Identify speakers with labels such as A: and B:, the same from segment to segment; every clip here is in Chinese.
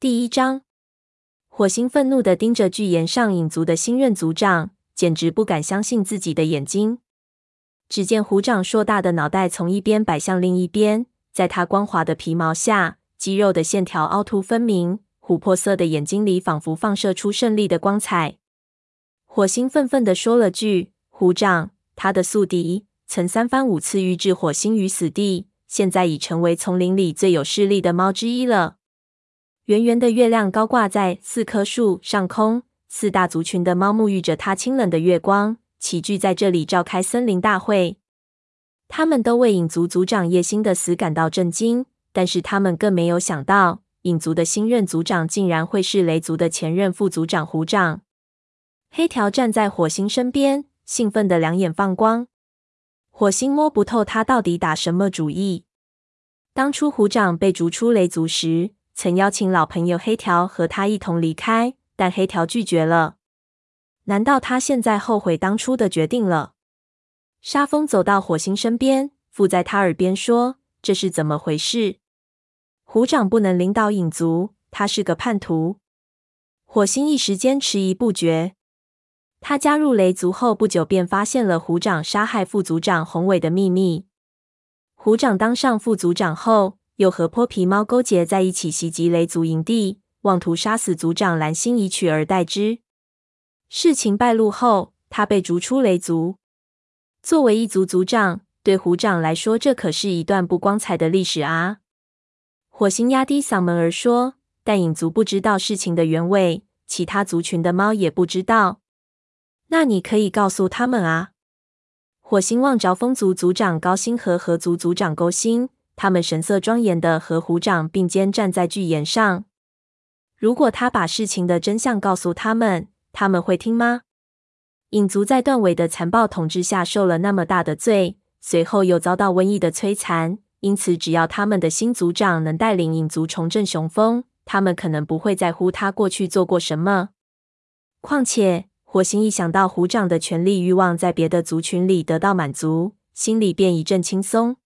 A: 第一章，火星愤怒地盯着巨岩上影族的新任族长，简直不敢相信自己的眼睛。只见虎掌硕大的脑袋从一边摆向另一边，在他光滑的皮毛下，肌肉的线条凹凸分明，琥珀色的眼睛里仿佛放射出胜利的光彩。火星愤愤地说了句：“虎掌，他的宿敌，曾三番五次欲置火星于死地。”现在已成为丛林里最有势力的猫之一了。圆圆的月亮高挂在四棵树上空，四大族群的猫沐浴着它清冷的月光，齐聚在这里召开森林大会。他们都为影族族长叶星的死感到震惊，但是他们更没有想到，影族的新任族长竟然会是雷族的前任副族长虎掌。黑条站在火星身边，兴奋的两眼放光。火星摸不透他到底打什么主意。当初虎掌被逐出雷族时，曾邀请老朋友黑条和他一同离开，但黑条拒绝了。难道他现在后悔当初的决定了？沙风走到火星身边，附在他耳边说：“这是怎么回事？虎掌不能领导影族，他是个叛徒。”火星一时间迟疑不决。他加入雷族后不久，便发现了虎掌杀害副族长宏伟的秘密。虎掌当上副族长后，又和泼皮猫勾结在一起，袭击雷族营地，妄图杀死族长蓝星，以取而代之。事情败露后，他被逐出雷族。作为一族族长，对虎掌来说，这可是一段不光彩的历史啊！火星压低嗓门儿说：“但影族不知道事情的原委，其他族群的猫也不知道。”那你可以告诉他们啊！火星望着风族族长高星和河族族长勾星，他们神色庄严的和虎掌并肩站在巨岩上。如果他把事情的真相告诉他们，他们会听吗？影族在断尾的残暴统治下受了那么大的罪，随后又遭到瘟疫的摧残，因此只要他们的新族长能带领影族重振雄风，他们可能不会在乎他过去做过什么。况且。火星一想到虎掌的权力欲望在别的族群里得到满足，心里便一阵轻松。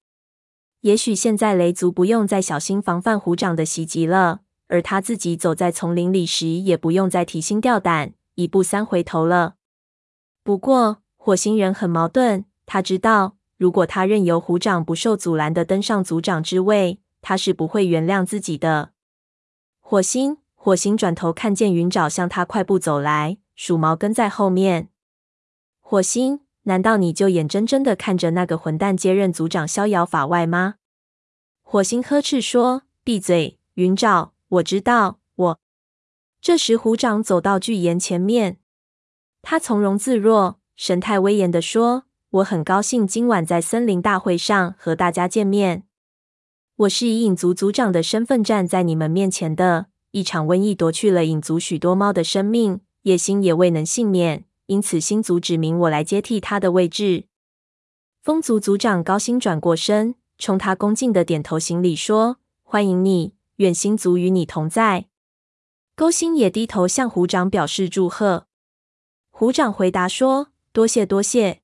A: 也许现在雷族不用再小心防范虎掌的袭击了，而他自己走在丛林里时，也不用再提心吊胆、一步三回头了。不过，火星人很矛盾。他知道，如果他任由虎掌不受阻拦的登上族长之位，他是不会原谅自己的。火星，火星转头看见云沼向他快步走来。鼠毛跟在后面。火星，难道你就眼睁睁的看着那个混蛋接任族长逍遥法外吗？火星呵斥说：“闭嘴，云沼！我知道，我……”这时，虎掌走到巨岩前面，他从容自若，神态威严地说：“我很高兴今晚在森林大会上和大家见面。我是以影族族长的身份站在你们面前的。一场瘟疫夺去了影族许多猫的生命。”野心也未能幸免，因此星族指明我来接替他的位置。风族族长高星转过身，冲他恭敬的点头行礼，说：“欢迎你，愿星族与你同在。”勾星也低头向虎掌表示祝贺。虎掌回答说：“多谢多谢。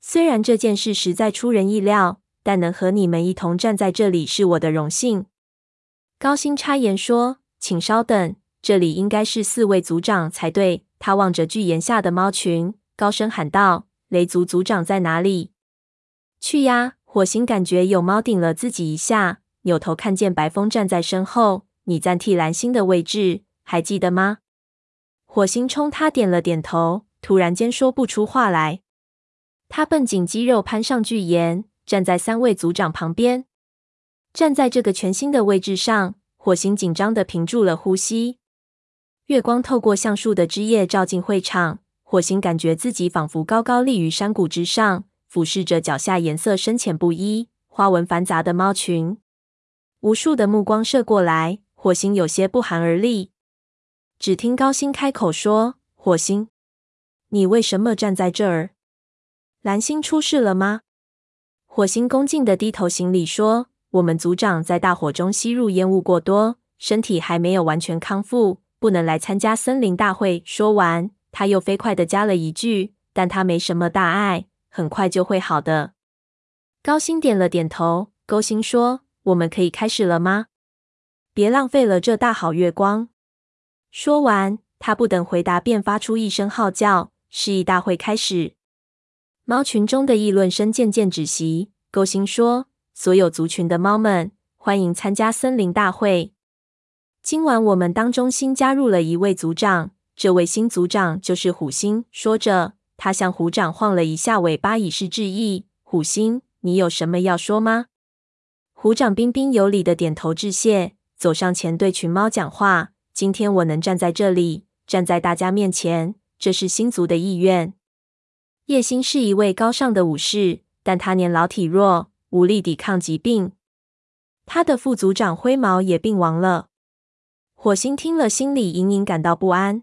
A: 虽然这件事实在出人意料，但能和你们一同站在这里是我的荣幸。”高星插言说：“请稍等。”这里应该是四位族长才对。他望着巨岩下的猫群，高声喊道：“雷族族长在哪里？”去呀！火星感觉有猫顶了自己一下，扭头看见白风站在身后。你暂替蓝星的位置，还记得吗？火星冲他点了点头，突然间说不出话来。他绷紧肌肉，攀上巨岩，站在三位族长旁边。站在这个全新的位置上，火星紧张的屏住了呼吸。月光透过橡树的枝叶照进会场，火星感觉自己仿佛高高立于山谷之上，俯视着脚下颜色深浅不一、花纹繁杂的猫群。无数的目光射过来，火星有些不寒而栗。只听高星开口说：“火星，你为什么站在这儿？蓝星出事了吗？”火星恭敬地低头行礼说：“我们族长在大火中吸入烟雾过多，身体还没有完全康复。”不能来参加森林大会。说完，他又飞快地加了一句：“但他没什么大碍，很快就会好的。”高星点了点头。勾星说：“我们可以开始了吗？”别浪费了这大好月光。”说完，他不等回答，便发出一声号叫，示意大会开始。猫群中的议论声渐渐止息。勾心说：“所有族群的猫们，欢迎参加森林大会。今晚我们当中新加入了一位族长，这位新族长就是虎星。”说着，他向虎掌晃了一下尾巴，以示致意。虎星，你有什么要说吗？虎掌彬彬有礼的点头致谢，走上前对群猫讲话：“今天我能站在这里，站在大家面前，这是星族的意愿。”叶星是一位高尚的武士，但他年老体弱，无力抵抗疾病。他的副族长灰毛也病亡了。火星听了，心里隐隐感到不安。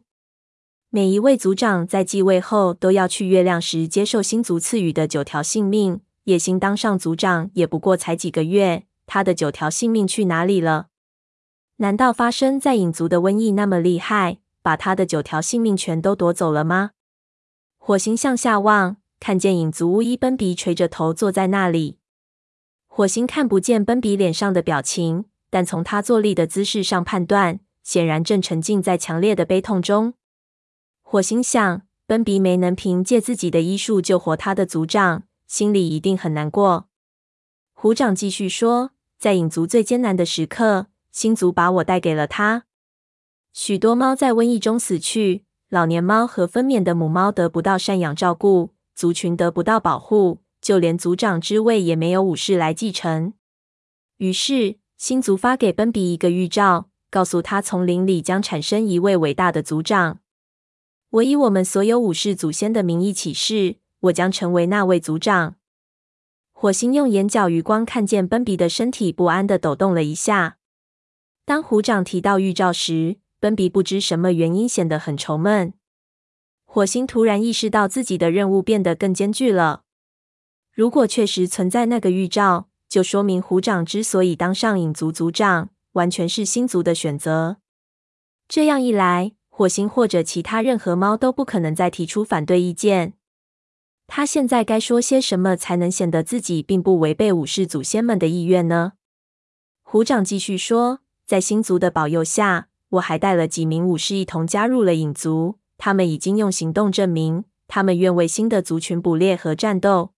A: 每一位族长在继位后都要去月亮时接受星族赐予的九条性命。野心当上族长也不过才几个月，他的九条性命去哪里了？难道发生在影族的瘟疫那么厉害，把他的九条性命全都夺走了吗？火星向下望，看见影族巫医奔比垂着头坐在那里。火星看不见奔比脸上的表情，但从他坐立的姿势上判断，显然正沉浸在强烈的悲痛中。火星想，奔比没能凭借自己的医术救活他的族长，心里一定很难过。虎掌继续说，在影族最艰难的时刻，星族把我带给了他。许多猫在瘟疫中死去。老年猫和分娩的母猫得不到赡养照顾，族群得不到保护，就连族长之位也没有武士来继承。于是，星族发给奔比一个预兆，告诉他丛林里将产生一位伟大的族长。我以我们所有武士祖先的名义起誓，我将成为那位族长。火星用眼角余光看见奔比的身体不安地抖动了一下。当虎掌提到预兆时，奔比不知什么原因显得很愁闷。火星突然意识到自己的任务变得更艰巨了。如果确实存在那个预兆，就说明虎掌之所以当上影族族长，完全是星族的选择。这样一来，火星或者其他任何猫都不可能再提出反对意见。他现在该说些什么才能显得自己并不违背武士祖先们的意愿呢？虎掌继续说：“在星族的保佑下。”我还带了几名武士一同加入了影族，他们已经用行动证明，他们愿为新的族群捕猎和战斗。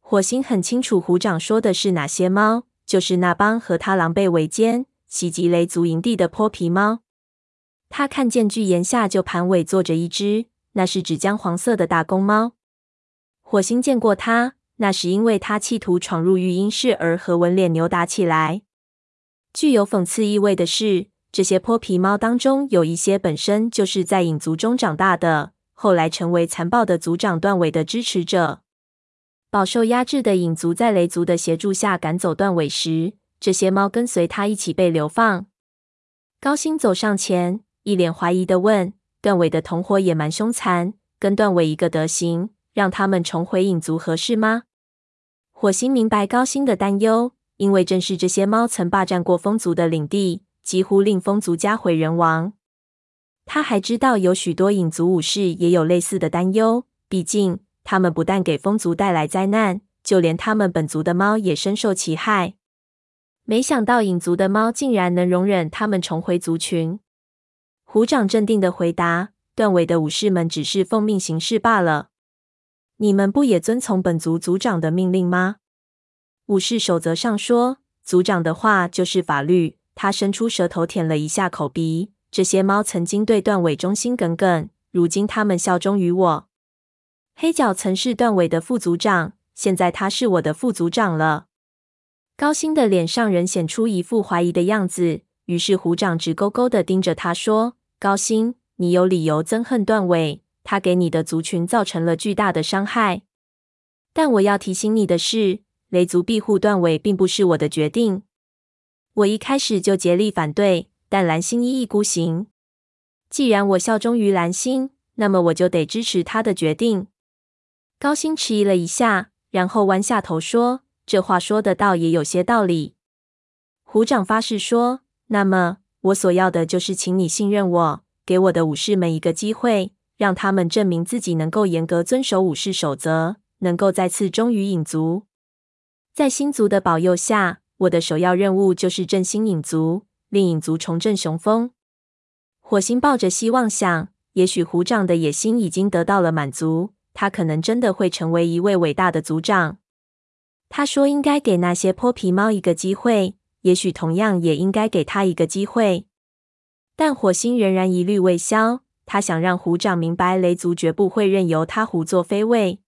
A: 火星很清楚虎掌说的是哪些猫，就是那帮和他狼狈为奸、袭击雷族营地的泼皮猫。他看见巨岩下就盘尾坐着一只，那是指姜黄色的大公猫。火星见过他，那是因为他企图闯入育婴室而和纹脸牛打起来。具有讽刺意味的是。这些泼皮猫当中有一些本身就是在影族中长大的，后来成为残暴的族长断尾的支持者。饱受压制的影族在雷族的协助下赶走断尾时，这些猫跟随他一起被流放。高星走上前，一脸怀疑地问：“断尾的同伙野蛮凶残，跟断尾一个德行，让他们重回影族合适吗？”火星明白高星的担忧，因为正是这些猫曾霸占过风族的领地。几乎令风族家毁人亡。他还知道有许多影族武士也有类似的担忧，毕竟他们不但给风族带来灾难，就连他们本族的猫也深受其害。没想到影族的猫竟然能容忍他们重回族群。虎掌镇定的回答：“断尾的武士们只是奉命行事罢了。你们不也遵从本族族长的命令吗？”武士守则上说：“族长的话就是法律。”他伸出舌头舔了一下口鼻。这些猫曾经对断尾忠心耿耿，如今他们效忠于我。黑角曾是断尾的副族长，现在他是我的副族长了。高星的脸上仍显出一副怀疑的样子，于是虎掌直勾勾的盯着他说：“高星，你有理由憎恨断尾，他给你的族群造成了巨大的伤害。但我要提醒你的是，雷族庇护断尾并不是我的决定。”我一开始就竭力反对，但蓝星一意孤行。既然我效忠于蓝星，那么我就得支持他的决定。高星迟疑了一下，然后弯下头说：“这话说的倒也有些道理。”虎掌发誓说：“那么我所要的就是请你信任我，给我的武士们一个机会，让他们证明自己能够严格遵守武士守则，能够再次忠于影族。在星族的保佑下。”我的首要任务就是振兴影族，令影族重振雄风。火星抱着希望想，也许虎掌的野心已经得到了满足，他可能真的会成为一位伟大的族长。他说：“应该给那些泼皮猫一个机会，也许同样也应该给他一个机会。”但火星仍然疑虑未消。他想让虎掌明白，雷族绝不会任由他胡作非为。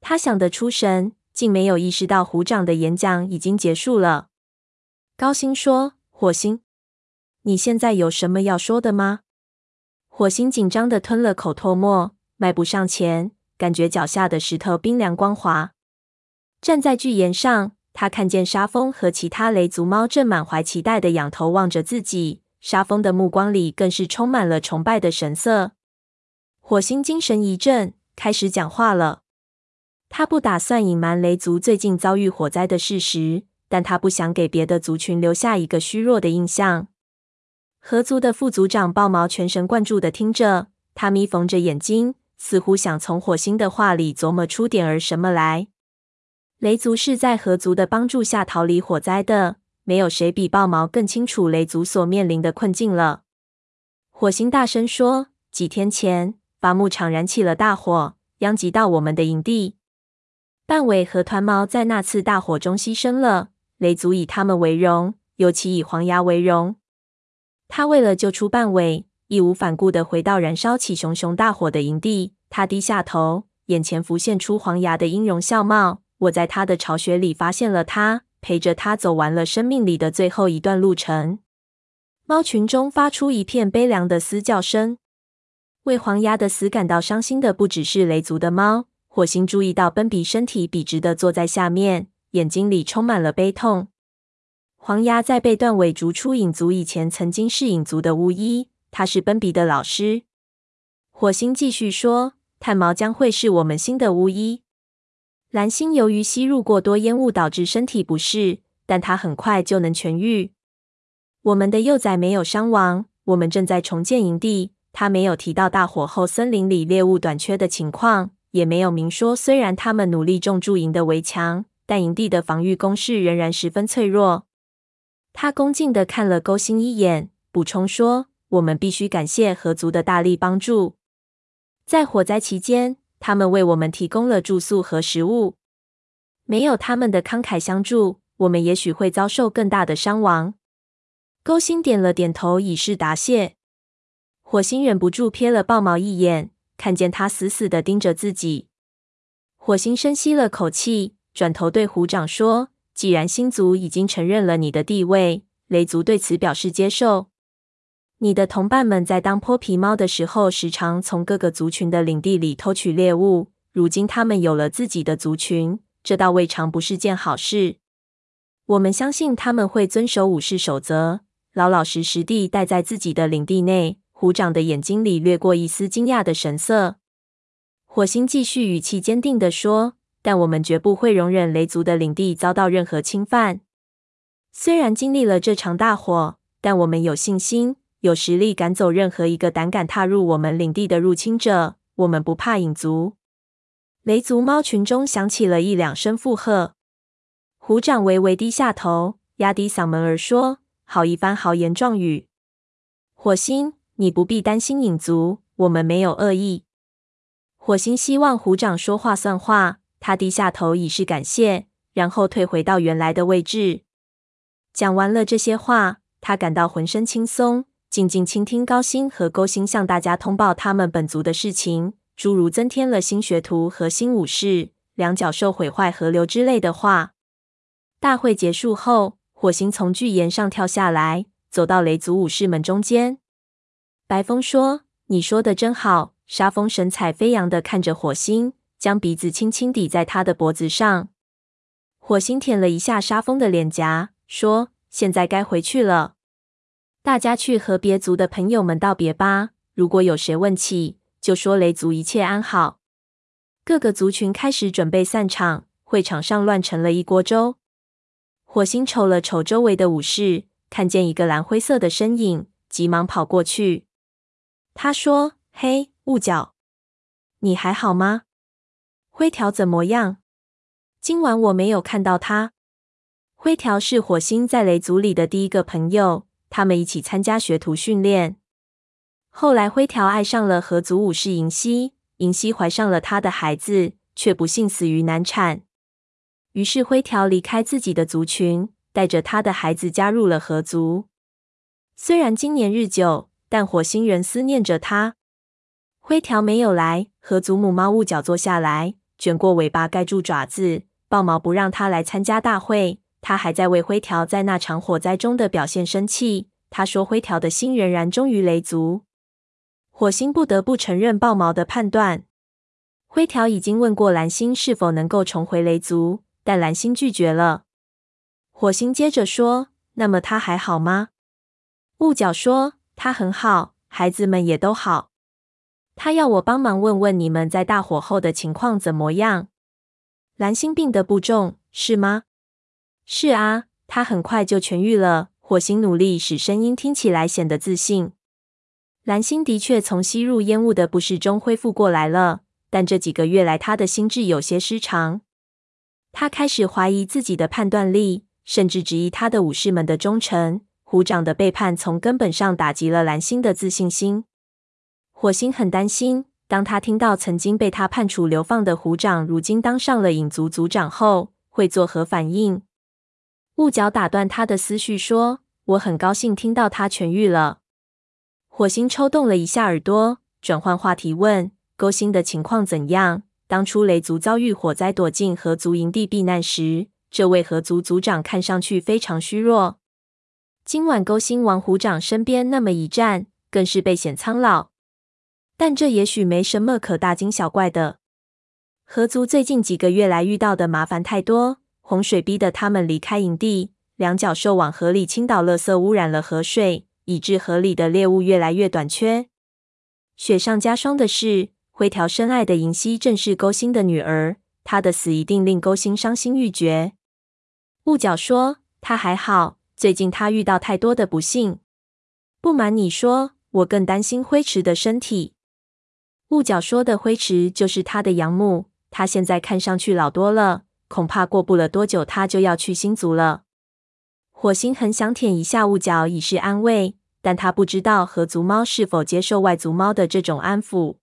A: 他想得出神，竟没有意识到虎掌的演讲已经结束了。高星说：“火星，你现在有什么要说的吗？”火星紧张地吞了口唾沫，迈步上前，感觉脚下的石头冰凉光滑。站在巨岩上，他看见沙风和其他雷族猫正满怀期待地仰头望着自己。沙风的目光里更是充满了崇拜的神色。火星精神一振，开始讲话了。他不打算隐瞒雷族最近遭遇火灾的事实，但他不想给别的族群留下一个虚弱的印象。河族的副族长豹毛全神贯注地听着，他眯缝着眼睛，似乎想从火星的话里琢磨出点儿什么来。雷族是在河族的帮助下逃离火灾的。没有谁比豹毛更清楚雷族所面临的困境了。火星大声说：“几天前，伐木场燃起了大火，殃及到我们的营地。半尾和团毛在那次大火中牺牲了。雷族以他们为荣，尤其以黄牙为荣。他为了救出半尾，义无反顾地回到燃烧起熊熊大火的营地。他低下头，眼前浮现出黄牙的音容笑貌。我在他的巢穴里发现了他。”陪着他走完了生命里的最后一段路程，猫群中发出一片悲凉的嘶叫声。为黄牙的死感到伤心的不只是雷族的猫。火星注意到奔比身体笔直的坐在下面，眼睛里充满了悲痛。黄牙在被断尾逐出影族以前，曾经是影族的巫医，他是奔比的老师。火星继续说：“炭毛将会是我们新的巫医。”蓝星由于吸入过多烟雾导致身体不适，但他很快就能痊愈。我们的幼崽没有伤亡，我们正在重建营地。他没有提到大火后森林里猎物短缺的情况，也没有明说虽然他们努力重筑营的围墙，但营地的防御工事仍然十分脆弱。他恭敬地看了勾星一眼，补充说：“我们必须感谢合族的大力帮助，在火灾期间。”他们为我们提供了住宿和食物，没有他们的慷慨相助，我们也许会遭受更大的伤亡。勾心点了点头，以示答谢。火星忍不住瞥了豹毛一眼，看见他死死地盯着自己。火星深吸了口气，转头对虎掌说：“既然星族已经承认了你的地位，雷族对此表示接受。”你的同伴们在当泼皮猫的时候，时常从各个族群的领地里偷取猎物。如今他们有了自己的族群，这倒未尝不是件好事。我们相信他们会遵守武士守则，老老实实地待在自己的领地内。虎掌的眼睛里掠过一丝惊讶的神色。火星继续语气坚定地说：“但我们绝不会容忍雷族的领地遭到任何侵犯。虽然经历了这场大火，但我们有信心。”有实力赶走任何一个胆敢踏入我们领地的入侵者，我们不怕影族。雷族猫群中响起了一两声附和。虎掌微微低下头，压低嗓门儿说：“好一番豪言壮语。”火星，你不必担心影族，我们没有恶意。火星希望虎掌说话算话，他低下头以示感谢，然后退回到原来的位置。讲完了这些话，他感到浑身轻松。静静倾听高星和勾星向大家通报他们本族的事情，诸如增添了新学徒和新武士、两角兽毁坏河流之类的话。大会结束后，火星从巨岩上跳下来，走到雷族武士们中间。白风说：“你说的真好。”沙风神采飞扬的看着火星，将鼻子轻轻抵在他的脖子上。火星舔了一下沙风的脸颊，说：“现在该回去了。”大家去和别族的朋友们道别吧。如果有谁问起，就说雷族一切安好。各个族群开始准备散场，会场上乱成了一锅粥。火星瞅了瞅周围的武士，看见一个蓝灰色的身影，急忙跑过去。他说：“嘿，雾角，你还好吗？灰条怎么样？今晚我没有看到他。灰条是火星在雷族里的第一个朋友。”他们一起参加学徒训练。后来，灰条爱上了河族武士银溪，银溪怀上了他的孩子，却不幸死于难产。于是，灰条离开自己的族群，带着他的孩子加入了河族。虽然今年日久，但火星人思念着他。灰条没有来，河族母猫雾角坐下来，卷过尾巴盖住爪子，豹毛不让他来参加大会。他还在为灰条在那场火灾中的表现生气。他说：“灰条的心仍然忠于雷族。”火星不得不承认豹毛的判断。灰条已经问过蓝星是否能够重回雷族，但蓝星拒绝了。火星接着说：“那么他还好吗？”雾角说：“他很好，孩子们也都好。他要我帮忙问问你们在大火后的情况怎么样。”蓝星病得不重，是吗？是啊，他很快就痊愈了。火星努力使声音听起来显得自信。蓝星的确从吸入烟雾的不适中恢复过来了，但这几个月来，他的心智有些失常。他开始怀疑自己的判断力，甚至质疑他的武士们的忠诚。虎掌的背叛从根本上打击了蓝星的自信心。火星很担心，当他听到曾经被他判处流放的虎掌如今当上了影族族长后，会作何反应？雾角打断他的思绪说：“我很高兴听到他痊愈了。”火星抽动了一下耳朵，转换话题问：“沟星的情况怎样？当初雷族遭遇火灾，躲进河族营地避难时，这位河族族长看上去非常虚弱。今晚沟星王虎掌身边那么一站，更是倍显苍老。但这也许没什么可大惊小怪的。河族最近几个月来遇到的麻烦太多，洪水逼得他们离开营地，两脚兽往河里倾倒垃圾，污染了河水。”以致河里的猎物越来越短缺。雪上加霜的是，灰条深爱的银溪正是勾心的女儿，她的死一定令勾心伤心欲绝。雾角说：“她还好，最近她遇到太多的不幸。不瞒你说，我更担心灰池的身体。”雾角说的灰池就是他的养母，她现在看上去老多了，恐怕过不了多久，他就要去星族了。火星很想舔一下雾角以示安慰。但他不知道河族猫是否接受外族猫的这种安抚。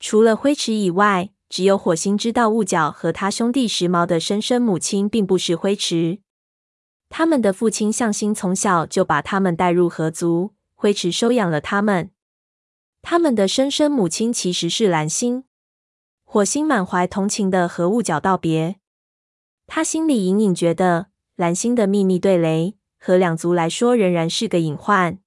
A: 除了灰池以外，只有火星知道雾角和他兄弟时髦的生身母亲并不是灰池。他们的父亲向星从小就把他们带入河族，灰池收养了他们。他们的生身母亲其实是蓝星。火星满怀同情的和雾角道别，他心里隐隐觉得蓝星的秘密对雷和两族来说仍然是个隐患。